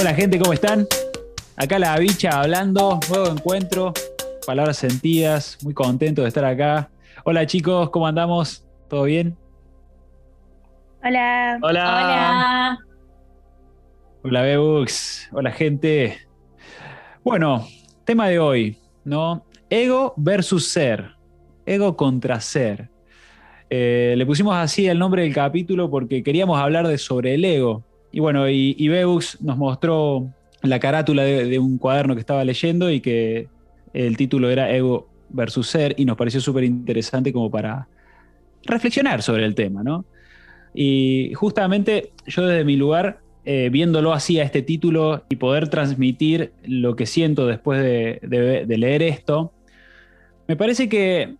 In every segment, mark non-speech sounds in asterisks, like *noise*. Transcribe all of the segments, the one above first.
Hola gente, ¿cómo están? Acá la bicha hablando, nuevo encuentro, palabras sentidas, muy contento de estar acá. Hola chicos, ¿cómo andamos? ¿Todo bien? Hola. Hola. Hola. Hola Bebux, hola gente. Bueno, tema de hoy, ¿no? Ego versus ser. Ego contra ser. Eh, le pusimos así el nombre del capítulo porque queríamos hablar de sobre el ego. Y bueno, y, y nos mostró la carátula de, un cuaderno que estaba leyendo y que el título era Ego versus Ser y nos pareció súper interesante como para reflexionar sobre el tema, ¿no? Y justamente yo desde mi lugar, eh, viéndolo así a este título y poder transmitir lo que siento después de, de- de leer esto, me parece que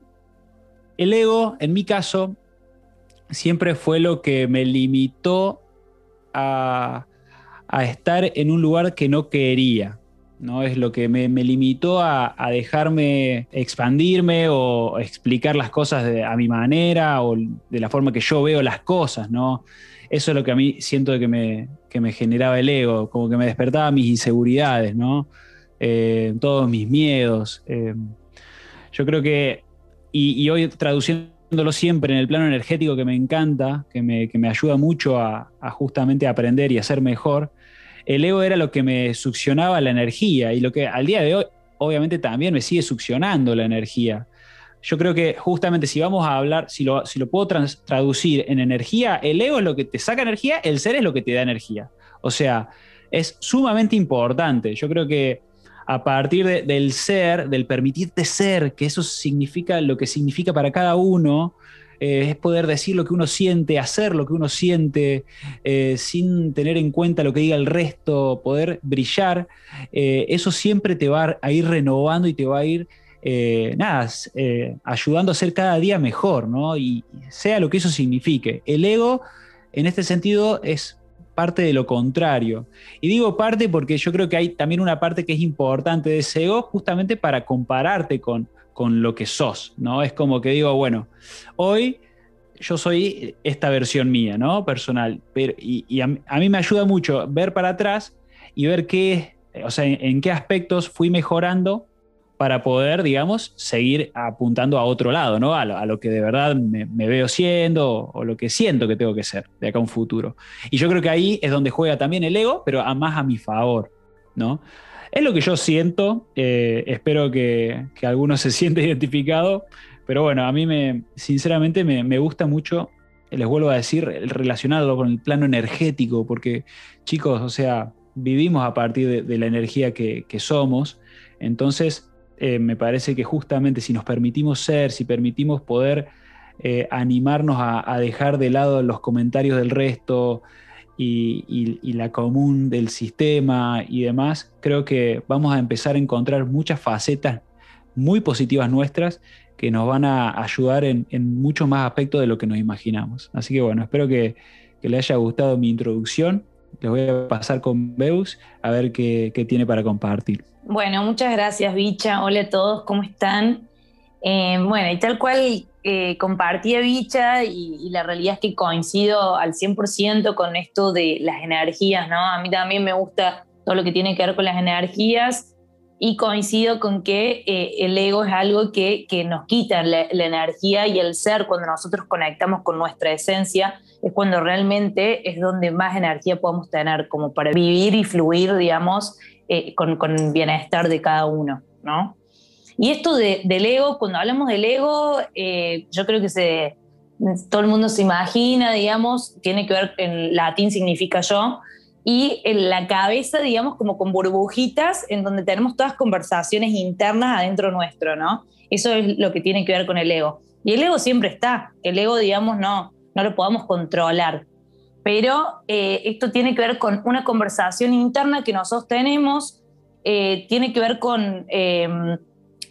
el ego, en mi caso, siempre fue lo que me limitó a, a estar en un lugar que no quería. ¿no? Es lo que me, me limitó a, a dejarme expandirme o explicar las cosas de- a mi manera o de la forma que yo veo las cosas. ¿no? Eso es lo que a mí siento que me, que me generaba el ego, como que me despertaba mis inseguridades, ¿no? Eh, todos mis miedos. eh. yo creo que, y, hoy traduciéndolo siempre en el plano energético que me encanta, que me, que me ayuda mucho a, a justamente aprender y a ser mejor, el ego era lo que me succionaba la energía y lo que al día de hoy obviamente también me sigue succionando la energía. Yo creo que justamente si vamos a hablar, si lo, si lo puedo traducir en energía, el ego es lo que te saca energía, el ser es lo que te da energía. O sea, es sumamente importante. Yo creo que a partir de- del ser, del permitirte ser, que eso significa lo que significa para cada uno, eh, es poder decir lo que uno siente, hacer lo que uno siente, eh, sin tener en cuenta lo que diga el resto, poder brillar, eh, eso siempre te va a ir renovando y te va a ir, nada, ayudando a ser cada día mejor, ¿no? Y sea lo que eso signifique. El ego, en este sentido, es parte de lo contrario. Y digo parte porque yo creo que hay también una parte que es importante de ese ego justamente para compararte con, con lo que sos, ¿no? Es como que digo, bueno, hoy yo soy esta versión mía, ¿no? Personal. Pero, y a, mí- me ayuda mucho ver para atrás y ver qué, o sea, en qué aspectos fui mejorando para poder, digamos, seguir apuntando a otro lado, ¿no? A lo, que de verdad me, veo siendo o, lo que siento que tengo que ser de acá a un futuro. Y yo creo que ahí es donde juega también el ego, pero a más a mi favor, ¿no? Es lo que yo siento, eh, espero que, que alguno se *laughs* siente identificado, pero bueno, a mí me, sinceramente me, me gusta mucho, les vuelvo a decir, el relacionarlo con el plano energético, porque chicos, o sea, vivimos a partir de, la energía que somos, entonces eh, me parece que justamente si nos permitimos ser, si permitimos poder eh, animarnos a, dejar de lado los comentarios del resto, y, la común del sistema y demás, creo que vamos a empezar a encontrar muchas facetas muy positivas nuestras que nos van a ayudar en, en muchos más aspectos de lo que nos imaginamos. Así que bueno, espero que, que le haya gustado mi introducción. Les voy a pasar con Beus a ver qué, tiene para compartir. Bueno, muchas gracias, Bicha. Hola a todos, ¿cómo están? Eh, bueno, y tal cual eh, compartía Bicha y, y la realidad es que coincido al 100% con esto de las energías, ¿no? A mí también me gusta todo lo que tiene que ver con las energías y coincido con que eh, el ego es algo que, que nos quita la, la energía y el ser cuando nosotros conectamos con nuestra esencia es cuando realmente es donde más energía podemos tener como para vivir y fluir, digamos, eh, con, con bienestar de cada uno, ¿no? Y esto de, del ego, cuando hablamos del ego, eh, yo creo que se, todo el mundo se imagina, digamos, tiene que ver, en latín significa yo, y en la cabeza, digamos, como con burbujitas en donde tenemos todas conversaciones internas adentro nuestro, ¿no? Eso es lo que tiene que ver con el ego. Y el ego siempre está, el ego, digamos, no, no lo podamos controlar. Pero eh, esto tiene que ver con una conversación interna que nosotros tenemos, eh, tiene que ver con, eh,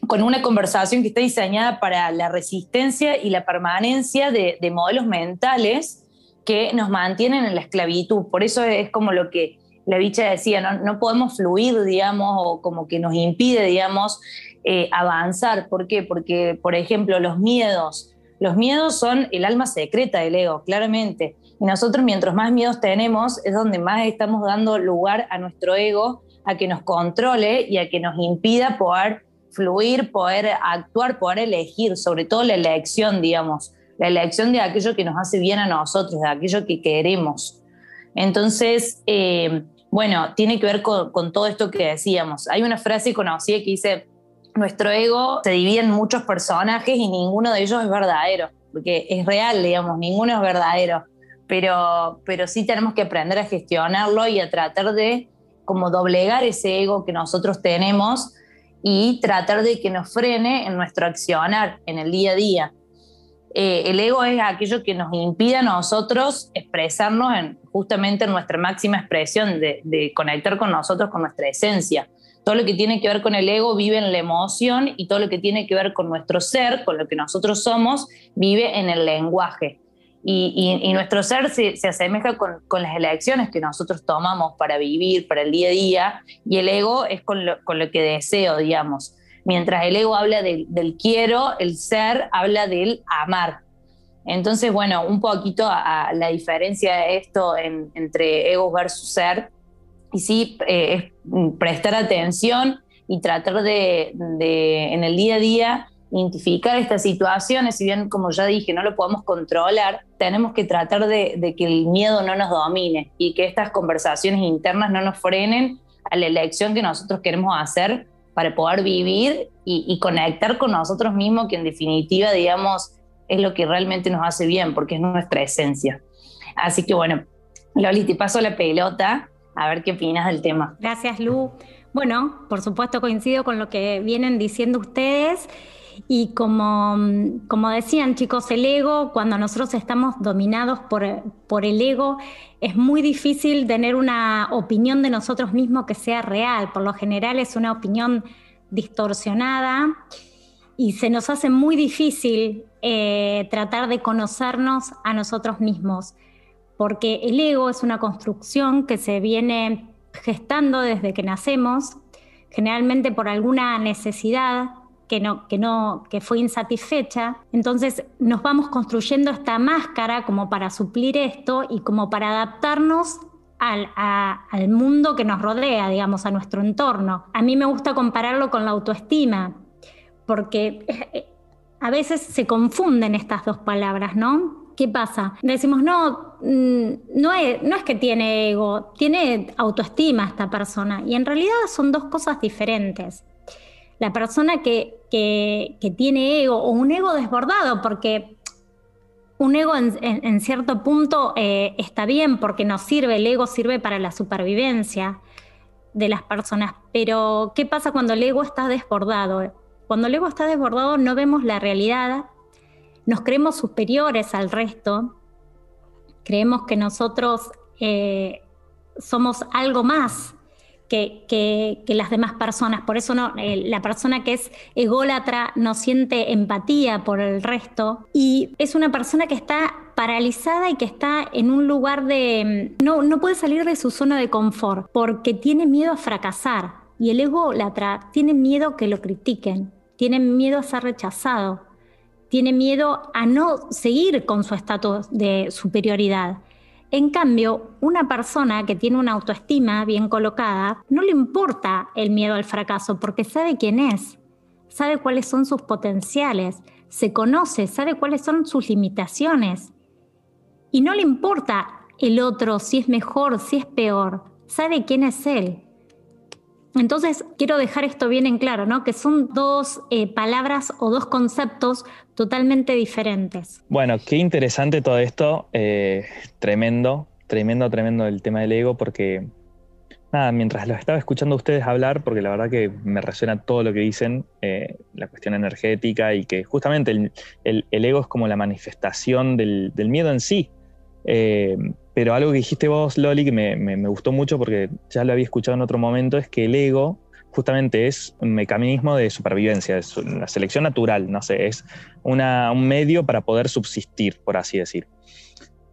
con una conversación que está diseñada para la resistencia y la permanencia de, de modelos mentales que nos mantienen en la esclavitud. Por eso es como lo que la bicha decía, no, no podemos fluir, digamos, o como que nos impide, digamos, eh, avanzar. ¿Por qué? Porque, por ejemplo, los miedos, los miedos son el alma secreta del ego, claramente. Y nosotros mientras más miedos tenemos es donde más estamos dando lugar a nuestro ego a que nos controle y a que nos impida poder fluir, poder actuar, poder elegir, sobre todo la elección, digamos, la elección de aquello que nos hace bien a nosotros, de aquello que queremos. Entonces, eh, bueno, tiene que ver con, todo esto que decíamos. Hay una frase conocida que dice, nuestro ego se divide en muchos personajes y ninguno de ellos es verdadero, porque es real, digamos, ninguno es verdadero, pero, pero sí tenemos que aprender a gestionarlo y a tratar de como doblegar ese ego que nosotros tenemos y tratar de que nos frene en nuestro accionar, en el día a día. Eh, el ego es aquello que nos impide a nosotros expresarnos en, justamente en nuestra máxima expresión, de, de, conectar con nosotros, con nuestra esencia. Todo lo que tiene que ver con el ego vive en la emoción y todo lo que tiene que ver con nuestro ser, con lo que nosotros somos, vive en el lenguaje. Y, nuestro ser se, asemeja con, las elecciones que nosotros tomamos para vivir, para el día a día, y el ego es con lo, que deseo, digamos. Mientras el ego habla del quiero, el ser habla del amar. Entonces, bueno, un poquito a, la diferencia de esto entre ego versus ser, y sí, eh, es prestar atención y tratar de, de, en el día a día, identificar estas situaciones, si bien como ya dije, no lo podemos controlar, tenemos que tratar de, que el miedo no nos domine y que estas conversaciones internas no nos frenen a la elección que nosotros queremos hacer para poder vivir y, conectar con nosotros mismos, que en definitiva, digamos, es lo que realmente nos hace bien, porque es nuestra esencia. Así que bueno, Loli, te paso la pelota, a ver qué opinas del tema. Gracias, Lu. Bueno, por supuesto coincido con lo que vienen diciendo ustedes. Y como, como decían chicos, el ego, cuando nosotros estamos dominados por, por el ego, es muy difícil tener una opinión de nosotros mismos que sea real. Por lo general es una opinión distorsionada y se nos hace muy difícil eh, tratar de conocernos a nosotros mismos, porque el ego es una construcción que se viene gestando desde que nacemos, generalmente por alguna necesidad que no, que no, que fue insatisfecha. Entonces nos vamos construyendo esta máscara como para suplir esto y como para adaptarnos al, al, mundo que nos rodea, digamos, a nuestro entorno. A mí me gusta compararlo con la autoestima, porque eh, a veces se confunden estas dos palabras, ¿no? ¿Qué pasa? Decimos, no, mm, no es, no es que tiene ego, tiene autoestima esta persona. Y en realidad son dos cosas diferentes la persona que, tiene ego o un ego desbordado, porque un ego en, cierto punto eh, está bien porque nos sirve, el ego sirve para la supervivencia de las personas, pero ¿qué pasa cuando el ego está desbordado? Cuando el ego está desbordado no vemos la realidad, nos creemos superiores al resto, creemos que nosotros eh, somos algo más que, las demás personas. Por eso no, eh, la persona que es ególatra no siente empatía por el resto y es una persona que está paralizada y que está en un lugar de... Mm, no, no puede salir de su zona de confort porque tiene miedo a fracasar. Y el ególatra tiene miedo que lo critiquen, tiene miedo a ser rechazado, tiene miedo a no seguir con su estatus de superioridad. En cambio, una persona que tiene una autoestima bien colocada, no le importa el miedo al fracaso porque sabe quién es, sabe cuáles son sus potenciales, se conoce, sabe cuáles son sus limitaciones. Y no le importa el otro, si es mejor, si es peor, sabe quién es él. Entonces, quiero dejar esto bien en claro, ¿no? Que son dos eh, palabras o dos conceptos totalmente diferentes. Bueno, qué interesante todo esto. Eh, tremendo, tremendo, tremendo el tema del ego, porque nada, mientras lo estaba escuchando ustedes hablar, porque la verdad que me resuena todo lo que dicen, eh, la cuestión energética y que justamente el, ego es como la manifestación del, miedo en sí. Pero algo que dijiste vos, Loli, que me, gustó mucho porque ya lo había escuchado en otro momento, es que el ego justamente es un mecanismo de supervivencia, es una selección natural, no sé, es un medio para poder subsistir, por así decir.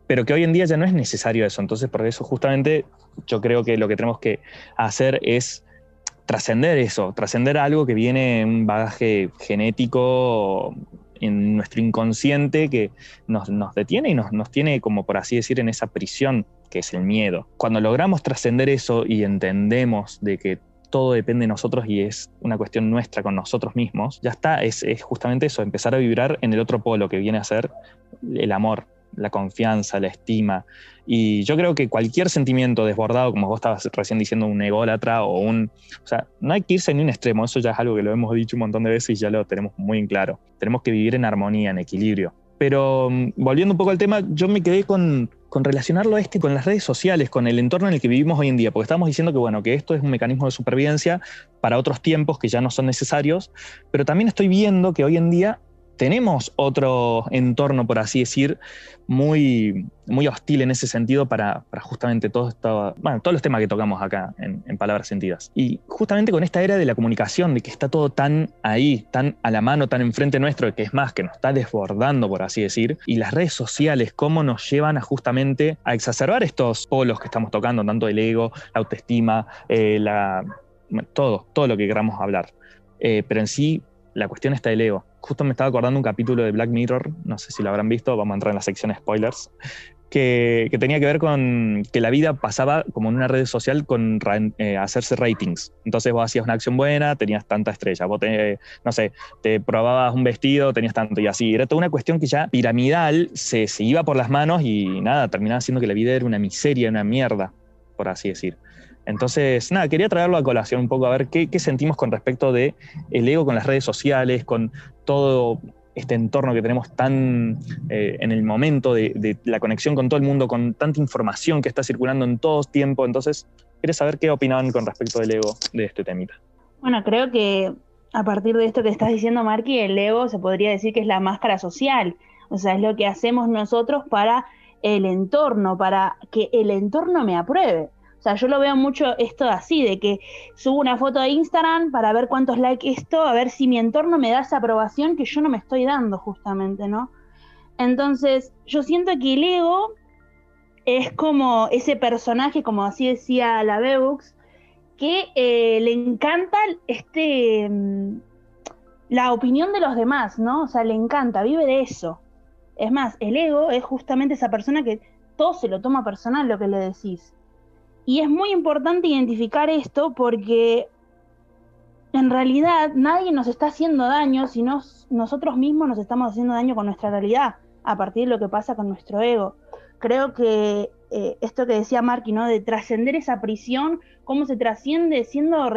Pero que hoy en día ya no es necesario eso, entonces por eso justamente yo creo que lo que tenemos que hacer es trascender eso, trascender algo que viene en un bagaje genético en nuestro inconsciente que nos, detiene y nos, nos tiene, como por así decir, en esa prisión que es el miedo. Cuando logramos trascender eso y entendemos de que todo depende de nosotros y es una cuestión nuestra con nosotros mismos, ya está, es, justamente eso, empezar a vibrar en el otro polo que viene a ser el amor, la confianza, la estima. Y yo creo que cualquier sentimiento desbordado, como vos estabas recién diciendo, un ególatra o un... O sea, no hay que irse en un extremo, eso ya es algo que lo hemos dicho un montón de veces y ya lo tenemos muy en claro. Tenemos que vivir en armonía, en equilibrio. Pero mm, volviendo un poco al tema, yo me quedé con, con relacionarlo a este con las redes sociales, con el entorno en el que vivimos hoy en día, porque estamos diciendo que bueno, que esto es un mecanismo de supervivencia para otros tiempos que ya no son necesarios, pero también estoy viendo que hoy en día tenemos otro entorno, por así decir, muy, muy hostil en ese sentido para, justamente todo todos los temas que tocamos acá en, palabras sentidas. Y justamente con esta era de la comunicación, de que está todo tan ahí, tan a la mano, tan enfrente nuestro, que es más, que nos está desbordando, por así decir, y las redes sociales, cómo nos llevan a justamente a exacerbar estos polos que estamos tocando, tanto el ego, la autoestima, eh, todo, todo lo que queramos hablar. Eh, pero en sí, la cuestión está del ego justo me estaba acordando un capítulo de Black Mirror, no sé si lo habrán visto, vamos a entrar en la sección spoilers, que, tenía que ver con que la vida pasaba como en una red social con eh, hacerse ratings. Entonces vos hacías una acción buena, tenías tanta estrella. Vos, no sé, te probabas un vestido, tenías tanto y así. Era toda una cuestión que ya piramidal se, se iba por las manos y nada, terminaba siendo que la vida era una miseria, una mierda, por así decir. Entonces, nada, quería traerlo a colación un poco, a ver qué, sentimos con respecto de el ego con las redes sociales, con todo este entorno que tenemos tan eh, en el momento de, la conexión con todo el mundo, con tanta información que está circulando en todo tiempo. Entonces, quería saber qué opinaban con respecto del ego de este temita. Bueno, creo que a partir de esto que estás diciendo, Marky, el ego se podría decir que es la máscara social. O sea, es lo que hacemos nosotros para el entorno, para que el entorno me apruebe. Sea, yo lo veo mucho esto así, de que subo una foto de Instagram para ver cuántos likes esto, a ver si mi entorno me da esa aprobación que yo no me estoy dando justamente, ¿no? Entonces, yo siento que el ego es como ese personaje, como así decía la Bebux, que eh, le encanta este mm, la opinión de los demás, ¿no? O sea, le encanta, vive de eso. Es más, el ego es justamente esa persona que todo se lo toma personal lo que le decís. Y es muy importante identificar esto porque en realidad nadie nos está haciendo daño, sino nosotros mismos nos estamos haciendo daño con nuestra realidad, a partir de lo que pasa con nuestro ego. Creo que eh, esto que decía Marky, ¿no? De trascender esa prisión, cómo se trasciende siendo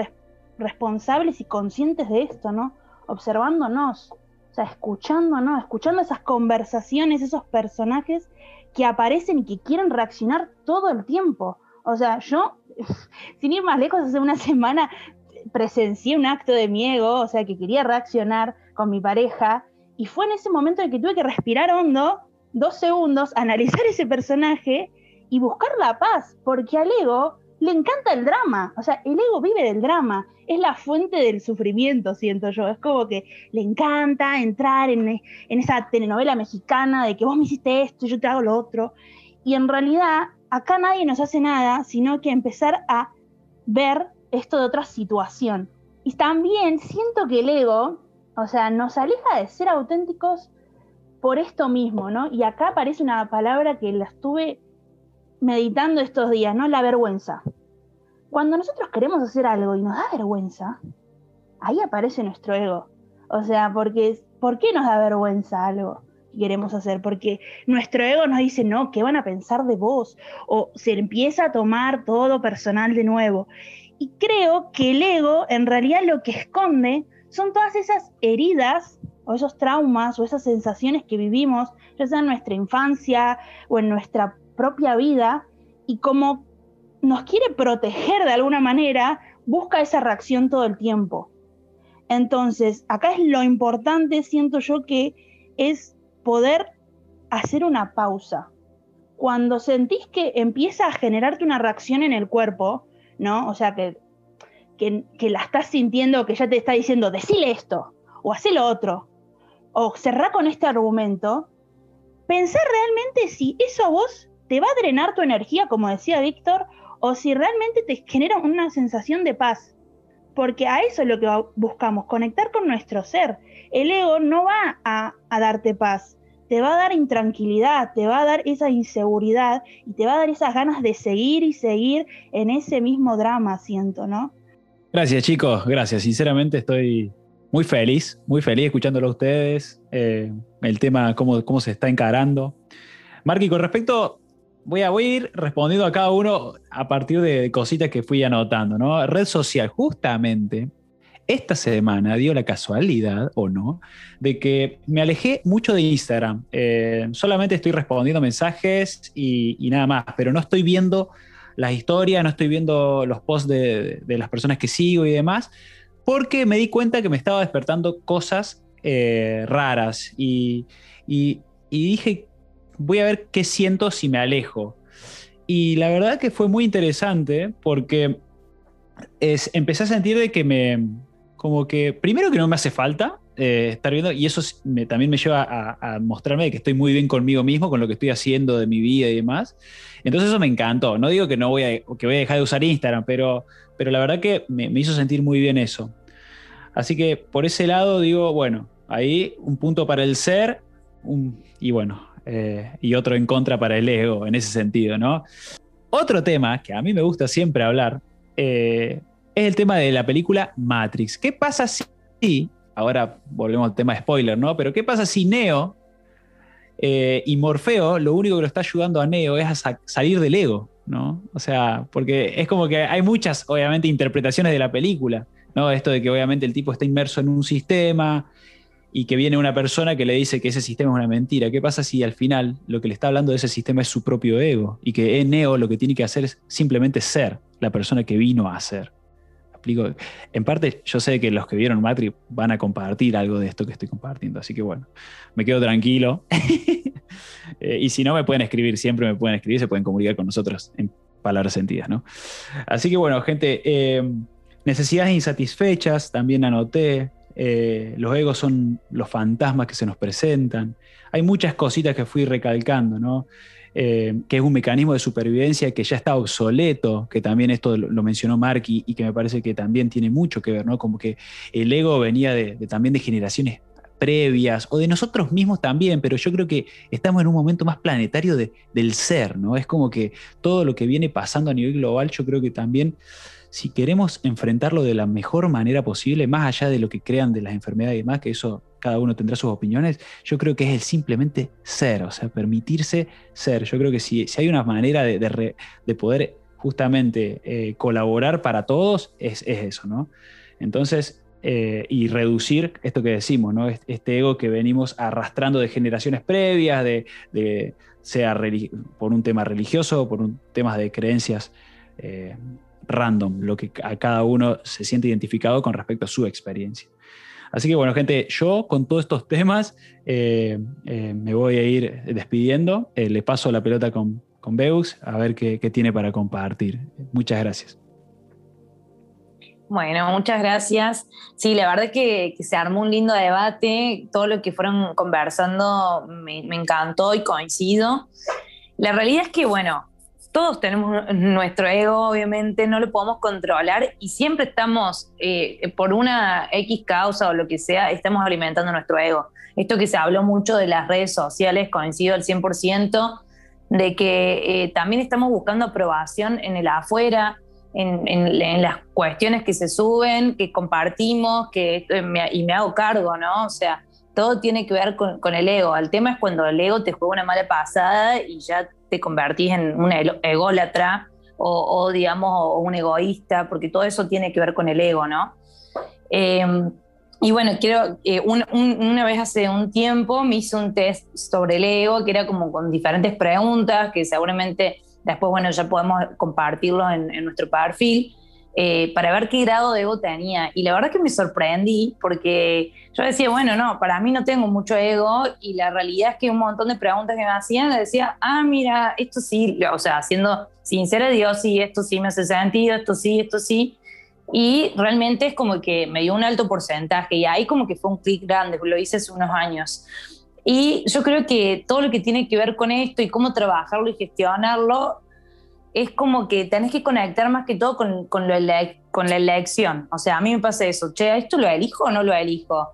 responsables y conscientes de esto, ¿no? Observándonos, o sea, escuchándonos, escuchando esas conversaciones, esos personajes que aparecen y que quieren reaccionar todo el tiempo. O sea, yo, *laughs* sin ir más lejos, hace una semana presencié un acto de miedo, o sea, que quería reaccionar con mi pareja, y fue en ese momento en que tuve que respirar hondo, dos segundos, analizar ese personaje y buscar la paz, porque al ego le encanta el drama, o sea, el ego vive del drama, es la fuente del sufrimiento, siento yo, es como que le encanta entrar en, en esa telenovela mexicana de que vos me hiciste esto, y yo te hago lo otro, y en realidad acá nadie nos hace nada, sino que empezar a ver esto de otra situación. Y también siento que el ego, o sea, nos aleja de ser auténticos por esto mismo, ¿no? Y acá aparece una palabra que la estuve meditando estos días, ¿no? La vergüenza. Cuando nosotros queremos hacer algo y nos da vergüenza, ahí aparece nuestro ego. O sea, porque ¿por qué nos da vergüenza algo? Queremos hacer, porque nuestro ego nos dice, no, ¿qué van a pensar de vos? O se empieza a tomar todo personal de nuevo. Y creo que el ego en realidad lo que esconde son todas esas heridas o esos traumas o esas sensaciones que vivimos, ya sea en nuestra infancia o en nuestra propia vida, y como nos quiere proteger de alguna manera, busca esa reacción todo el tiempo. Entonces, acá es lo importante, siento yo que es poder hacer una pausa. Cuando sentís que empieza a generarte una reacción en el cuerpo, ¿no? O sea, que, que, la estás sintiendo, que ya te está diciendo, decile esto, o haz lo otro, o cerrá con este argumento, pensar realmente si eso a vos te va a drenar tu energía, como decía Víctor, o si realmente te genera una sensación de paz. porque a eso es lo que buscamos, conectar con nuestro ser. El ego no va a darte paz, te va a dar intranquilidad, te va a dar esa inseguridad y te va a dar esas ganas de seguir y seguir en ese mismo drama, siento, ¿no? Gracias chicos, gracias. Sinceramente estoy muy feliz, muy feliz escuchándolo a ustedes, eh, el tema, cómo, cómo se está encarando. Marky, con respecto, voy a, ir respondiendo a cada uno a partir de cositas que fui anotando, ¿no? Red social, justamente, esta semana dio la casualidad, o no, de que me alejé mucho de Instagram. Eh, solamente estoy respondiendo mensajes y, nada más, pero no estoy viendo las historias, no estoy viendo los posts de, las personas que sigo y demás porque me di cuenta que me estaba despertando cosas eh, raras y, dije, voy a ver qué siento si me alejo. Y la verdad que fue muy interesante porque empecé a sentir de que me, como que, primero que no me hace falta eh, estar viendo, y eso también me lleva a, mostrarme que estoy muy bien conmigo mismo, con lo que estoy haciendo de mi vida y demás. Entonces eso me encantó. No digo que no voy a, que voy a dejar de usar Instagram, pero, pero la verdad que me, hizo sentir muy bien eso. Así que por ese lado digo, bueno, ahí un punto para el ser y bueno, eh, y otro en contra para el ego en ese sentido, ¿no? Otro tema que a mí me gusta siempre hablar eh, es el tema de la película Matrix. ¿Qué pasa si, ahora volvemos al tema de spoiler, ¿no? Pero ¿qué pasa si Neo eh, y Morfeo lo único que lo está ayudando a Neo es a salir del ego, ¿no? O sea, porque es como que hay muchas, obviamente, interpretaciones de la película. ¿no? Esto de que obviamente el tipo está inmerso en un sistema y que viene una persona que le dice que ese sistema es una mentira. ¿Qué pasa si al final lo que le está hablando de ese sistema es su propio ego y que Neo lo que tiene que hacer es simplemente ser la persona que vino a ser? Explico. En parte, yo sé que los que vieron Matrix van a compartir algo de esto que estoy compartiendo, así que bueno, me quedo tranquilo. *laughs* Eh, y si no, me pueden escribir, siempre me pueden escribir, se pueden comunicar con nosotros en palabras sentidas, ¿no? Así que bueno, gente, eh, Necesidades insatisfechas, también anoté. Eh, los egos son los fantasmas que se nos presentan. Hay muchas cositas que fui recalcando, ¿no? Eh, que es un mecanismo de supervivencia que ya está obsoleto, que también esto lo, mencionó Mark y, que me parece que también tiene mucho que ver, ¿no? Como que el ego venía de, también de generaciones previas o de nosotros mismos también, pero yo creo que estamos en un momento más planetario del ser, ¿no? Es como que todo lo que viene pasando a nivel global, yo creo que también si queremos enfrentarlo de la mejor manera posible, más allá de lo que crean de las enfermedades y demás, que eso cada uno tendrá sus opiniones, yo creo que es el simplemente ser, o sea, permitirse ser. Yo creo que si, si hay una manera de, poder justamente eh, colaborar para todos, es, eso, ¿no? Entonces, eh, y reducir esto que decimos, ¿no? Este ego que venimos arrastrando de generaciones previas, de, sea por un tema religioso, por un tema de creencias eh, random, lo que a cada uno se siente identificado con respecto a su experiencia. Así que bueno, gente, yo con todos estos temas eh, eh, me voy a ir despidiendo. Eh, le paso la pelota con, con Beus a ver qué, tiene para compartir. Muchas gracias. Bueno, muchas gracias. Sí, la verdad es que, se armó un lindo debate. Todo lo que fueron conversando me, me encantó y coincido. La realidad es que, bueno, todos tenemos nuestro ego, obviamente, no lo podemos controlar y siempre estamos, eh, por una X causa o lo que sea, estamos alimentando nuestro ego. Esto que se habló mucho de las redes sociales, coincido al 100%, de que eh, también estamos buscando aprobación en el afuera, en, las cuestiones que se suben, que compartimos, que, eh, y me hago cargo, ¿no? O sea, todo tiene que ver con, con, el ego. El tema es cuando el ego te juega una mala pasada y ya te convertís en un ególatra o, digamos, un egoísta, porque todo eso tiene que ver con el ego, ¿no? Em, y bueno, quiero, eh, una vez hace un tiempo me hice un test sobre el ego, que era como con diferentes preguntas, que seguramente después, bueno, ya podemos compartirlo en nuestro perfil. Eh, para ver qué grado de ego tenía. Y la verdad que me sorprendí porque yo decía, bueno, no, para mí no tengo mucho ego y la realidad es que un montón de preguntas que me hacían le decía, ah, mira, esto sí, o sea, siendo sincera, Dios, sí, esto sí me hace sentido, esto sí, esto sí. Y realmente es como que me dio un alto porcentaje y ahí como que fue un clic grande, lo hice hace unos años. Y yo creo que todo lo que tiene que ver con esto y cómo trabajarlo y gestionarlo es como que tenés que conectar más que todo con, con, con la elección. O sea, a mí me pasa eso, che, ¿esto lo elijo o no lo elijo?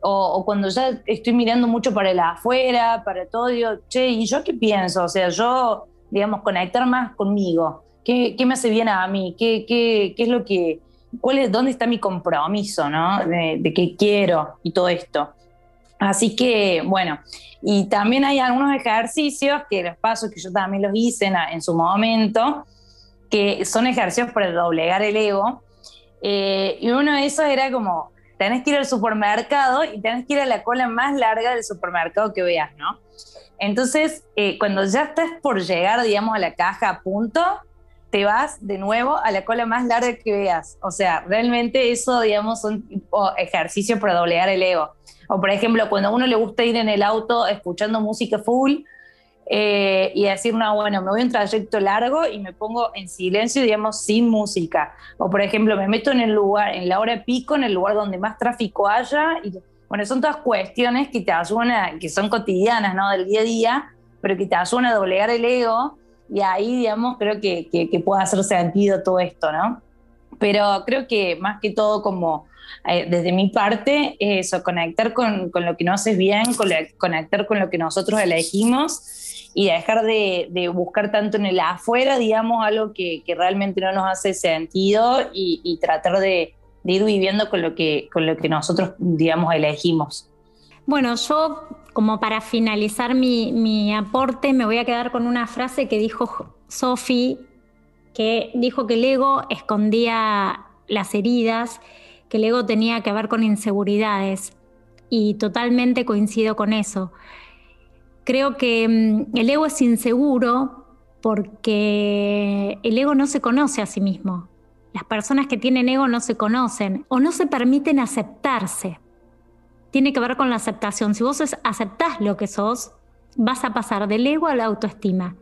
O, cuando ya estoy mirando mucho para el afuera, para todo, digo, che, ¿y yo qué pienso? O sea, yo, digamos, conectar más conmigo. ¿Qué, qué me hace bien a mí? ¿Qué, qué, qué es lo que, cuál es, dónde está mi compromiso, ¿no? De, de qué quiero y todo esto. Así que, bueno, y también hay algunos ejercicios que los paso, que yo también los hice en, su momento, que son ejercicios para doblegar el ego. Eh, y uno de esos era como, tenés que ir al supermercado y tenés que ir a la cola más larga del supermercado que veas, ¿no? Entonces, eh, cuando ya estás por llegar, digamos, a la caja a punto, te vas de nuevo a la cola más larga que veas. O sea, realmente eso, digamos, son ejercicios para doblegar el ego. O por ejemplo, cuando a uno le gusta ir en el auto escuchando música full eh, y decir, no, bueno, me voy a un trayecto largo y me pongo en silencio, digamos, sin música. O por ejemplo, me meto en el lugar, en la hora pico, en el lugar donde más tráfico haya. Y, bueno, son todas cuestiones que te ayudan, que son cotidianas, ¿no? Del día a día, pero que te ayudan a doblegar el ego. Y ahí, digamos, creo que, que, que puede hacer sentido todo esto, ¿no? Pero creo que más que todo como eh, desde mi parte, eso, conectar con, con, lo que nos hace bien, conectar con lo que nosotros elegimos y dejar de, buscar tanto en el afuera, digamos, algo que, realmente no nos hace sentido y, tratar de, de, ir viviendo con lo, que, con lo que nosotros, digamos, elegimos. Bueno, yo como para finalizar mi, mi aporte me voy a quedar con una frase que dijo Sophie, que dijo que el ego escondía las heridas que el ego tenía que ver con inseguridades y totalmente coincido con eso. Creo que mm, el ego es inseguro porque el ego no se conoce a sí mismo. Las personas que tienen ego no se conocen o no se permiten aceptarse. Tiene que ver con la aceptación. Si vos aceptás lo que sos, vas a pasar del ego a la autoestima,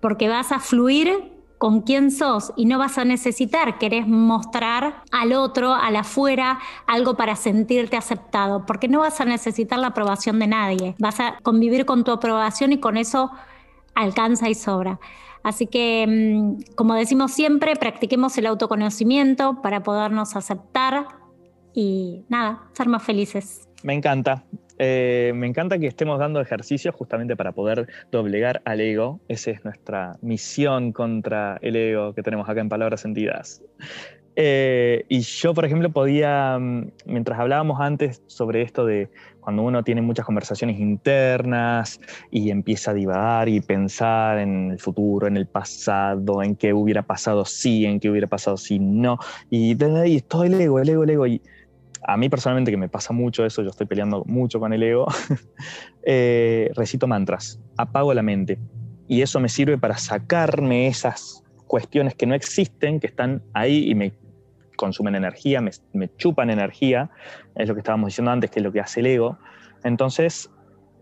porque vas a fluir con quién sos y no vas a necesitar, querés mostrar al otro, al afuera, algo para sentirte aceptado, porque no vas a necesitar la aprobación de nadie, vas a convivir con tu aprobación y con eso alcanza y sobra. Así que, mm, como decimos siempre, practiquemos el autoconocimiento para podernos aceptar y nada, ser más felices. Me encanta. Eh, me encanta que estemos dando ejercicios justamente para poder doblegar al ego. Esa es nuestra misión contra el ego que tenemos acá en Palabras Sentidas. Eh, y yo, por ejemplo, podía, mm, mientras hablábamos antes sobre esto de cuando uno tiene muchas conversaciones internas y empieza a divagar y pensar en el futuro, en el pasado, en qué hubiera pasado si, en qué hubiera pasado si no, y desde ahí todo el ego, el ego, el ego. A mí personalmente que me pasa mucho eso, yo estoy peleando mucho con el ego, *laughs* eh, recito mantras, apago la mente y eso me sirve para sacarme esas cuestiones que no existen, que están ahí y me consumen energía, me, chupan energía, es lo que estábamos diciendo antes, que es lo que hace el ego. Entonces,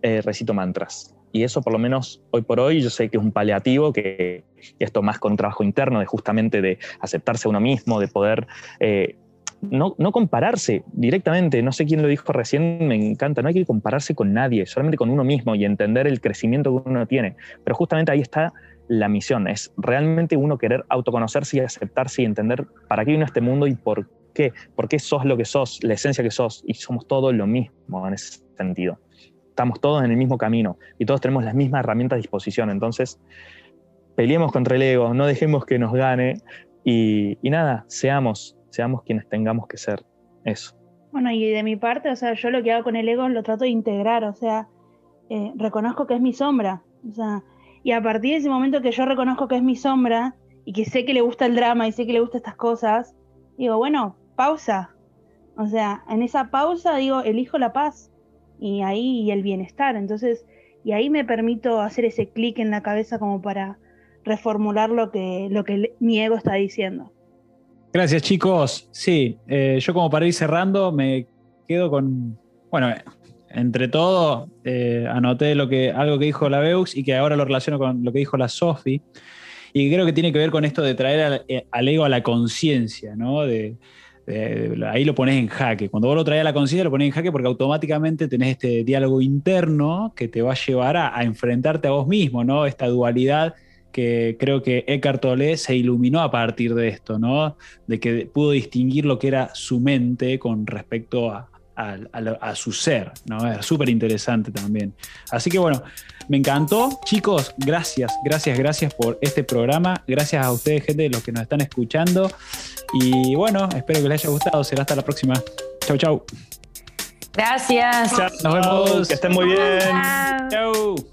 eh, recito mantras. Y eso por lo menos hoy por hoy yo sé que es un paliativo, que, esto más con trabajo interno, de justamente de aceptarse a uno mismo, de poder eh, no, compararse directamente, no sé quién lo dijo recién, me encanta, no hay que compararse con nadie, solamente con uno mismo y entender el crecimiento que uno tiene. Pero justamente ahí está la misión, es realmente uno querer autoconocerse y aceptarse y entender para qué vino este mundo y por qué, por qué sos lo que sos, la esencia que sos, y somos todos lo mismo en ese sentido. Estamos todos en el mismo camino y todos tenemos las mismas herramientas a disposición. Entonces, peleemos contra el ego, no dejemos que nos gane y nada, seamos seamos quienes tengamos que ser. Eso. Bueno, y de mi parte, o sea, yo lo que hago con el ego lo trato de integrar, o sea, eh, reconozco que es mi sombra, o sea, y a partir de ese momento que yo reconozco que es mi sombra y que sé que le gusta el drama y sé que le gustan estas cosas, digo, bueno, pausa. O sea, en esa pausa digo, elijo la paz y ahí el bienestar. Entonces, y ahí me permito hacer ese clic en la cabeza como para reformular lo que, lo que mi ego está diciendo. Gracias, chicos. Sí, eh, yo como para ir cerrando, me quedo con. Bueno, entre todo, eh, anoté lo que, algo que dijo la Beux y que ahora lo relaciono con lo que dijo la Sofi. Y creo que tiene que ver con esto de traer eh, al, ego a la conciencia, ¿no? De, ahí lo pones en jaque. Cuando vos lo traes a la conciencia, lo pones en jaque porque automáticamente tenés este diálogo interno que te va a llevar a, a enfrentarte a vos mismo, ¿no? Esta dualidad que creo que Eckhart Tolle se iluminó a partir de esto, ¿no? De que pudo distinguir lo que era su mente con respecto a, a, su ser, ¿no? Es súper interesante también. Así que bueno, me encantó. Chicos, gracias, gracias, gracias por este programa. Gracias a ustedes, gente, los que nos están escuchando. Y bueno, espero que les haya gustado. Será hasta la próxima. Chau, chau. Gracias. Nos vemos. Que estén muy bien. Chau.